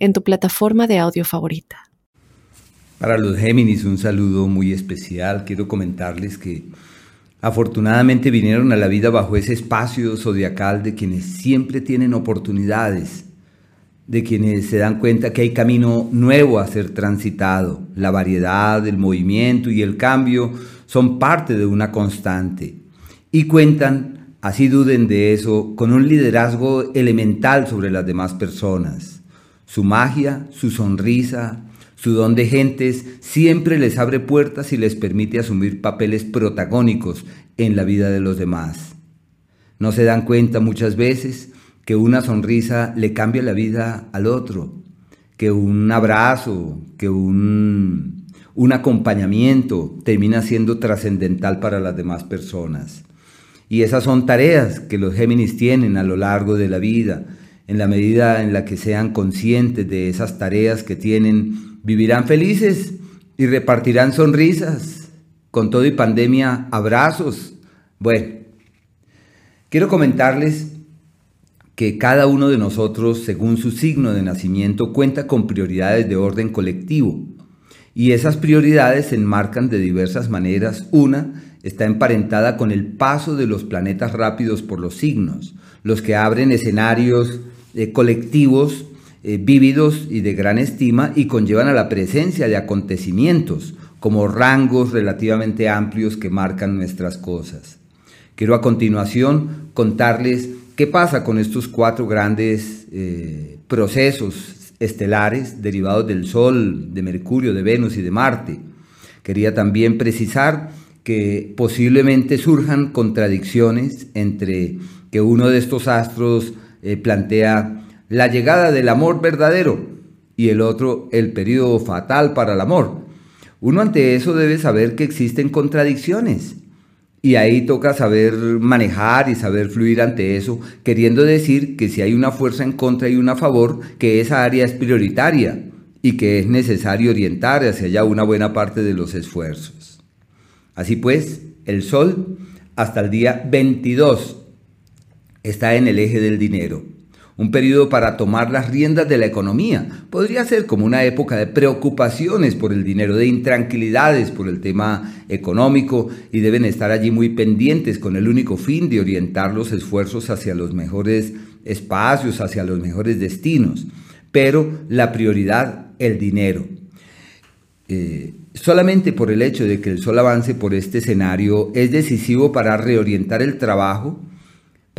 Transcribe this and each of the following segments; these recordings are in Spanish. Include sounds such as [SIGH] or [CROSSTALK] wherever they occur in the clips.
en tu plataforma de audio favorita. Para los Géminis un saludo muy especial. Quiero comentarles que afortunadamente vinieron a la vida bajo ese espacio zodiacal de quienes siempre tienen oportunidades, de quienes se dan cuenta que hay camino nuevo a ser transitado. La variedad, el movimiento y el cambio son parte de una constante. Y cuentan, así duden de eso, con un liderazgo elemental sobre las demás personas su magia, su sonrisa, su don de gentes siempre les abre puertas y les permite asumir papeles protagónicos en la vida de los demás. No se dan cuenta muchas veces que una sonrisa le cambia la vida al otro, que un abrazo, que un, un acompañamiento termina siendo trascendental para las demás personas. Y esas son tareas que los Géminis tienen a lo largo de la vida, en la medida en la que sean conscientes de esas tareas que tienen, vivirán felices y repartirán sonrisas, con todo y pandemia, abrazos. Bueno, quiero comentarles que cada uno de nosotros, según su signo de nacimiento, cuenta con prioridades de orden colectivo. Y esas prioridades se enmarcan de diversas maneras. Una está emparentada con el paso de los planetas rápidos por los signos, los que abren escenarios colectivos eh, vívidos y de gran estima y conllevan a la presencia de acontecimientos como rangos relativamente amplios que marcan nuestras cosas. Quiero a continuación contarles qué pasa con estos cuatro grandes eh, procesos estelares derivados del Sol, de Mercurio, de Venus y de Marte. Quería también precisar que posiblemente surjan contradicciones entre que uno de estos astros eh, plantea la llegada del amor verdadero y el otro el periodo fatal para el amor. Uno ante eso debe saber que existen contradicciones y ahí toca saber manejar y saber fluir ante eso, queriendo decir que si hay una fuerza en contra y una a favor, que esa área es prioritaria y que es necesario orientar hacia allá una buena parte de los esfuerzos. Así pues, el Sol hasta el día 22 está en el eje del dinero. Un periodo para tomar las riendas de la economía. Podría ser como una época de preocupaciones por el dinero, de intranquilidades por el tema económico y deben estar allí muy pendientes con el único fin de orientar los esfuerzos hacia los mejores espacios, hacia los mejores destinos. Pero la prioridad, el dinero. Eh, solamente por el hecho de que el sol avance por este escenario es decisivo para reorientar el trabajo,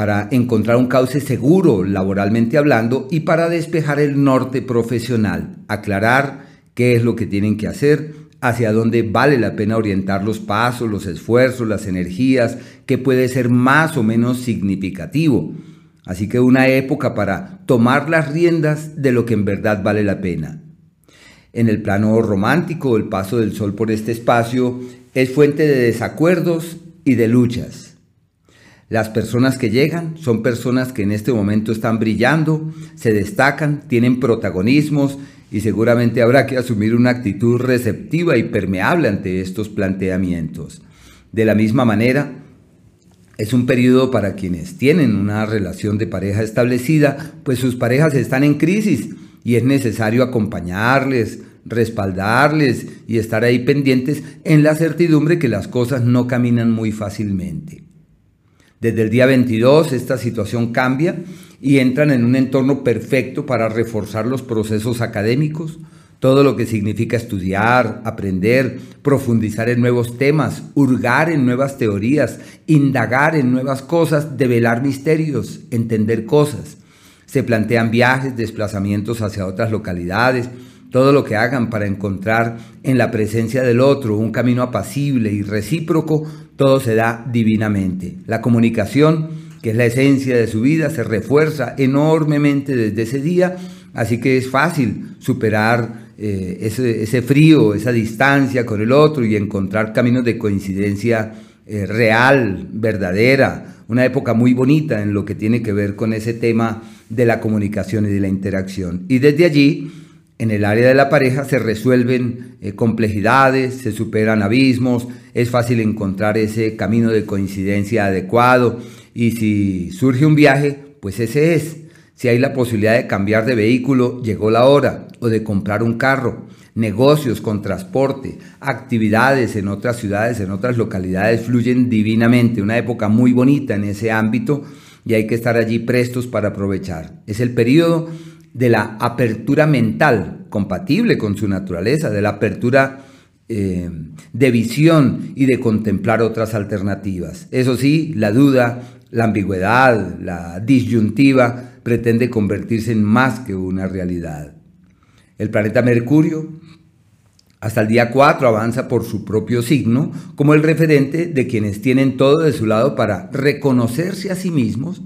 para encontrar un cauce seguro laboralmente hablando y para despejar el norte profesional, aclarar qué es lo que tienen que hacer, hacia dónde vale la pena orientar los pasos, los esfuerzos, las energías, qué puede ser más o menos significativo. Así que una época para tomar las riendas de lo que en verdad vale la pena. En el plano romántico, el paso del sol por este espacio es fuente de desacuerdos y de luchas. Las personas que llegan son personas que en este momento están brillando, se destacan, tienen protagonismos y seguramente habrá que asumir una actitud receptiva y permeable ante estos planteamientos. De la misma manera, es un periodo para quienes tienen una relación de pareja establecida, pues sus parejas están en crisis y es necesario acompañarles, respaldarles y estar ahí pendientes en la certidumbre que las cosas no caminan muy fácilmente. Desde el día 22 esta situación cambia y entran en un entorno perfecto para reforzar los procesos académicos, todo lo que significa estudiar, aprender, profundizar en nuevos temas, hurgar en nuevas teorías, indagar en nuevas cosas, develar misterios, entender cosas. Se plantean viajes, desplazamientos hacia otras localidades, todo lo que hagan para encontrar en la presencia del otro un camino apacible y recíproco, todo se da divinamente. La comunicación, que es la esencia de su vida, se refuerza enormemente desde ese día, así que es fácil superar eh, ese, frío, esa distancia con el otro y encontrar caminos de coincidencia eh, real, verdadera, una época muy bonita en lo que tiene que ver con ese tema de la comunicación y de la interacción. Y desde allí, en el área de la pareja, se resuelven eh, complejidades, se superan abismos, es fácil encontrar ese camino de coincidencia adecuado y si surge un viaje, pues ese es. Si hay la posibilidad de cambiar de vehículo, llegó la hora, o de comprar un carro negocios con transporte, actividades en otras ciudades, en otras localidades fluyen divinamente. Una época muy bonita en ese ámbito y hay que estar allí prestos para aprovechar. Es el periodo de la apertura mental, compatible con su naturaleza, de la apertura eh, de visión y de contemplar otras alternativas. Eso sí, la duda, la ambigüedad, la disyuntiva pretende convertirse en más que una realidad. El planeta Mercurio hasta el día 4 avanza por su propio signo como el referente de quienes tienen todo de su lado para reconocerse a sí mismos,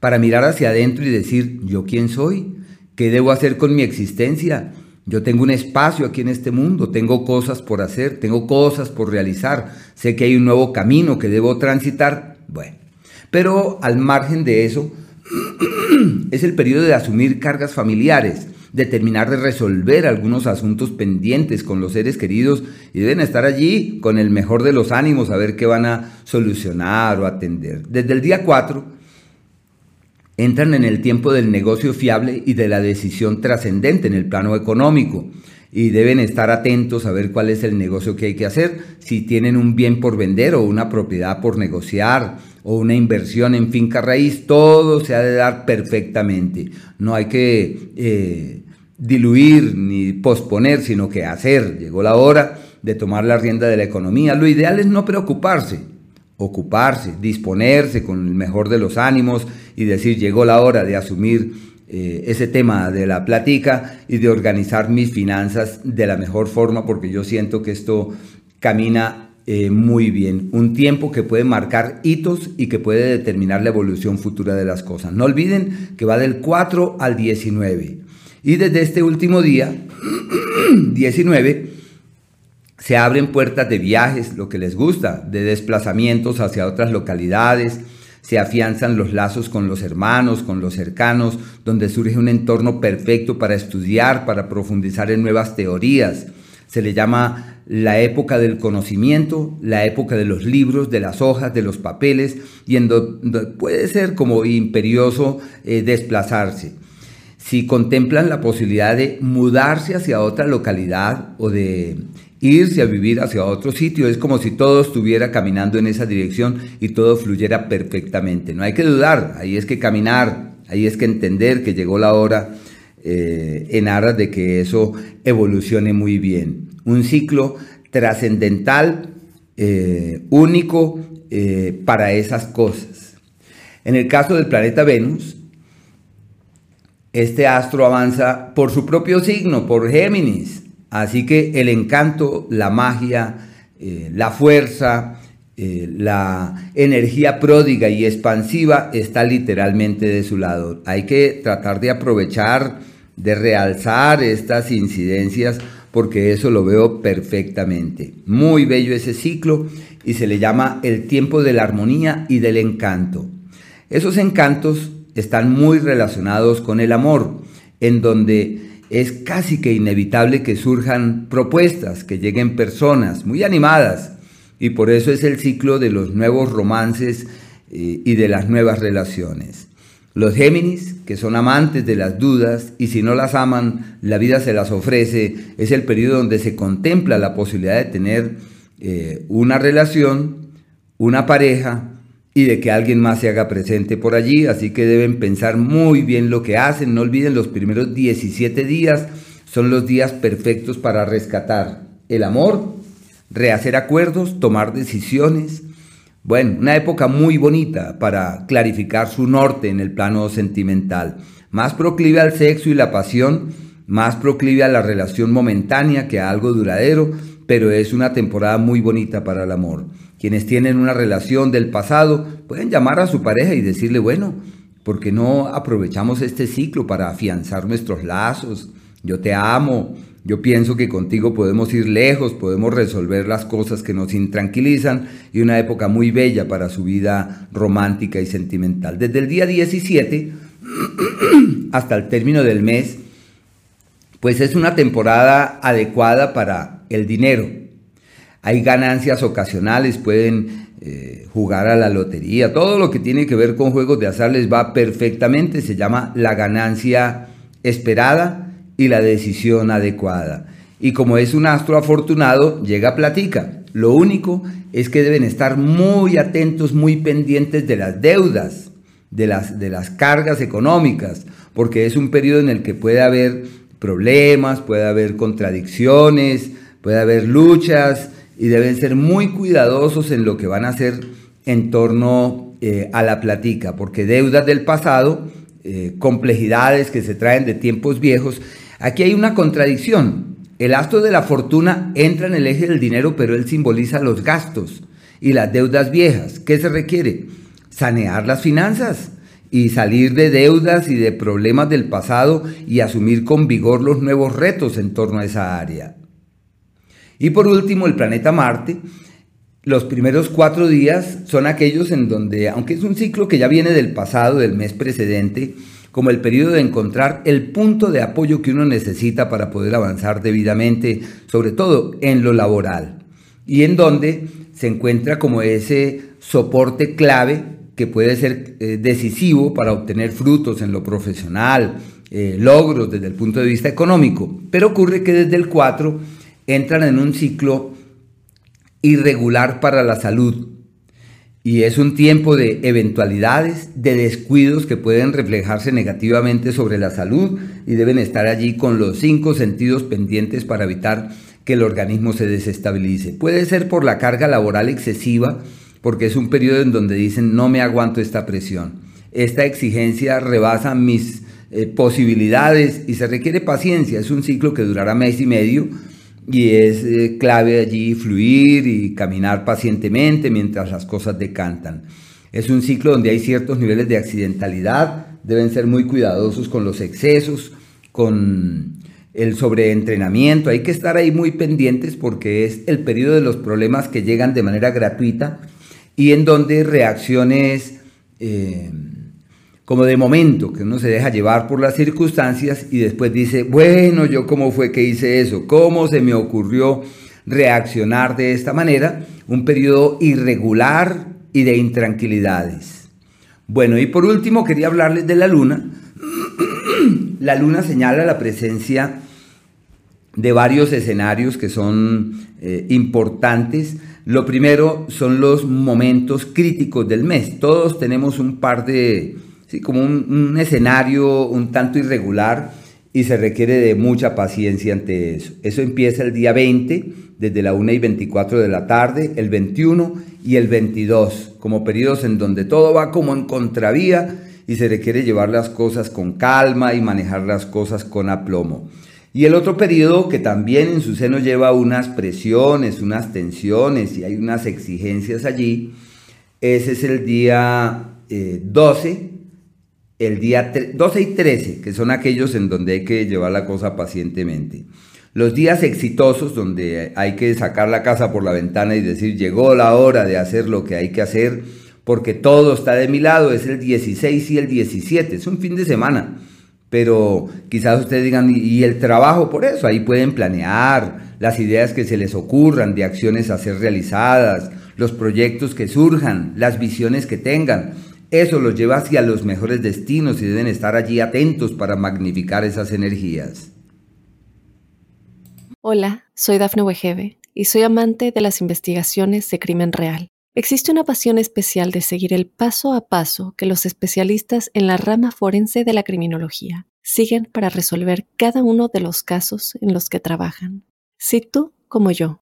para mirar hacia adentro y decir, ¿yo quién soy? ¿Qué debo hacer con mi existencia? Yo tengo un espacio aquí en este mundo, tengo cosas por hacer, tengo cosas por realizar, sé que hay un nuevo camino que debo transitar. Bueno, pero al margen de eso, [CLEARS THROAT] es el periodo de asumir cargas familiares, de terminar de resolver algunos asuntos pendientes con los seres queridos y deben estar allí con el mejor de los ánimos a ver qué van a solucionar o atender. Desde el día 4 entran en el tiempo del negocio fiable y de la decisión trascendente en el plano económico y deben estar atentos a ver cuál es el negocio que hay que hacer, si tienen un bien por vender o una propiedad por negociar o una inversión en finca raíz, todo se ha de dar perfectamente. No hay que eh, diluir ni posponer, sino que hacer. Llegó la hora de tomar la rienda de la economía. Lo ideal es no preocuparse, ocuparse, disponerse con el mejor de los ánimos y decir, llegó la hora de asumir eh, ese tema de la platica y de organizar mis finanzas de la mejor forma, porque yo siento que esto camina eh, muy bien. Un tiempo que puede marcar hitos y que puede determinar la evolución futura de las cosas. No olviden que va del 4 al 19. Y desde este último día, [CLEARS THROAT] 19, se abren puertas de viajes, lo que les gusta, de desplazamientos hacia otras localidades, se afianzan los lazos con los hermanos, con los cercanos, donde surge un entorno perfecto para estudiar, para profundizar en nuevas teorías. Se le llama la época del conocimiento, la época de los libros, de las hojas, de los papeles, y en donde puede ser como imperioso eh, desplazarse. Si contemplan la posibilidad de mudarse hacia otra localidad o de irse a vivir hacia otro sitio. Es como si todo estuviera caminando en esa dirección y todo fluyera perfectamente. No hay que dudar, ahí es que caminar, ahí es que entender que llegó la hora eh, en aras de que eso evolucione muy bien. Un ciclo trascendental, eh, único eh, para esas cosas. En el caso del planeta Venus, este astro avanza por su propio signo, por Géminis, Así que el encanto, la magia, eh, la fuerza, eh, la energía pródiga y expansiva está literalmente de su lado. Hay que tratar de aprovechar, de realzar estas incidencias porque eso lo veo perfectamente. Muy bello ese ciclo y se le llama el tiempo de la armonía y del encanto. Esos encantos están muy relacionados con el amor, en donde es casi que inevitable que surjan propuestas, que lleguen personas muy animadas, y por eso es el ciclo de los nuevos romances eh, y de las nuevas relaciones. Los Géminis, que son amantes de las dudas, y si no las aman, la vida se las ofrece, es el periodo donde se contempla la posibilidad de tener eh, una relación, una pareja, y de que alguien más se haga presente por allí, así que deben pensar muy bien lo que hacen, no olviden los primeros 17 días son los días perfectos para rescatar el amor, rehacer acuerdos, tomar decisiones. Bueno, una época muy bonita para clarificar su norte en el plano sentimental, más proclive al sexo y la pasión, más proclive a la relación momentánea que a algo duradero, pero es una temporada muy bonita para el amor. Quienes tienen una relación del pasado pueden llamar a su pareja y decirle, bueno, ¿por qué no aprovechamos este ciclo para afianzar nuestros lazos? Yo te amo, Yo pienso que contigo podemos ir lejos, podemos resolver las cosas que nos intranquilizan y una época muy bella para su vida romántica y sentimental. Desde el día 17 [CLEARS THROAT] hasta el término del mes, pues es una temporada adecuada para el dinero. Hay ganancias ocasionales, pueden eh, jugar a la lotería, todo lo que tiene que ver con juegos de azar les va perfectamente, se llama la ganancia esperada y la decisión adecuada. Y como es un astro afortunado, llega platica. Lo único es que deben estar muy atentos, muy pendientes de las deudas, de las, de las cargas económicas, porque es un periodo en el que puede haber problemas, puede haber contradicciones, puede haber luchas y deben ser muy cuidadosos en lo que van a hacer en torno eh, a la platica, porque deudas del pasado, eh, complejidades que se traen de tiempos viejos, Aquí hay una contradicción. El astro de la fortuna entra en el eje del dinero, pero él simboliza los gastos y las deudas viejas. ¿Qué se requiere? Sanear las finanzas y salir de deudas y de problemas del pasado y asumir con vigor los nuevos retos en torno a esa área. Y por último, el planeta Marte. Los primeros cuatro días son aquellos en donde, aunque es un ciclo que ya viene del pasado, del mes precedente, como el periodo de encontrar el punto de apoyo que uno necesita para poder avanzar debidamente, sobre todo en lo laboral, y en donde se encuentra como ese soporte clave que puede ser eh, decisivo para obtener frutos en lo profesional, eh, logros desde el punto de vista económico. Pero ocurre que desde el 4 entran en un ciclo irregular para la salud, y es un tiempo de eventualidades, de descuidos que pueden reflejarse negativamente sobre la salud y deben estar allí con los cinco sentidos pendientes para evitar que el organismo se desestabilice. Puede ser por la carga laboral excesiva, porque es un periodo en donde dicen no me aguanto esta presión. Esta exigencia rebasa mis eh, posibilidades y se requiere paciencia. Es un ciclo que durará mes y medio y es eh, clave allí fluir y caminar pacientemente mientras las cosas decantan. Es un ciclo donde hay ciertos niveles de accidentalidad, deben ser muy cuidadosos con los excesos, con el sobreentrenamiento, hay que estar ahí muy pendientes porque es el periodo de los problemas que llegan de manera gratuita y en donde reacciones... Eh, como de momento, que uno se deja llevar por las circunstancias y después dice, bueno, yo cómo fue que hice eso, cómo se me ocurrió reaccionar de esta manera, un periodo irregular y de intranquilidades. Bueno, y por último quería hablarles de la luna. [CLEARS THROAT] la luna señala la presencia de varios escenarios que son eh, importantes. Lo primero son los momentos críticos del mes. Todos tenemos un par de ¿sí? como un, escenario un tanto irregular y se requiere de mucha paciencia ante eso. Eso empieza el día 20, desde la 1 y 24 de la tarde, el 21 y el 22, como periodos en donde todo va como en contravía y se requiere llevar las cosas con calma y manejar las cosas con aplomo. Y el otro periodo que también en su seno lleva unas presiones, unas tensiones y hay unas exigencias allí, ese es el día 12 eh, el día 12 y 13, que son aquellos en donde hay que llevar la cosa pacientemente. Los días exitosos, donde hay que sacar la casa por la ventana y decir, llegó la hora de hacer lo que hay que hacer, porque todo está de mi lado, es el 16 y el 17, es un fin de semana. Pero quizás ustedes digan, ¿y el trabajo por eso? Ahí pueden planear las ideas que se les ocurran de acciones a ser realizadas, los proyectos que surjan, las visiones que tengan. Eso los lleva hacia los mejores destinos y deben estar allí atentos para magnificar esas energías. Hola, soy Dafne Wegebe y soy amante de las investigaciones de crimen real. Existe una pasión especial de seguir el paso a paso que los especialistas en la rama forense de la criminología siguen para resolver cada uno de los casos en los que trabajan. Si tú, como yo,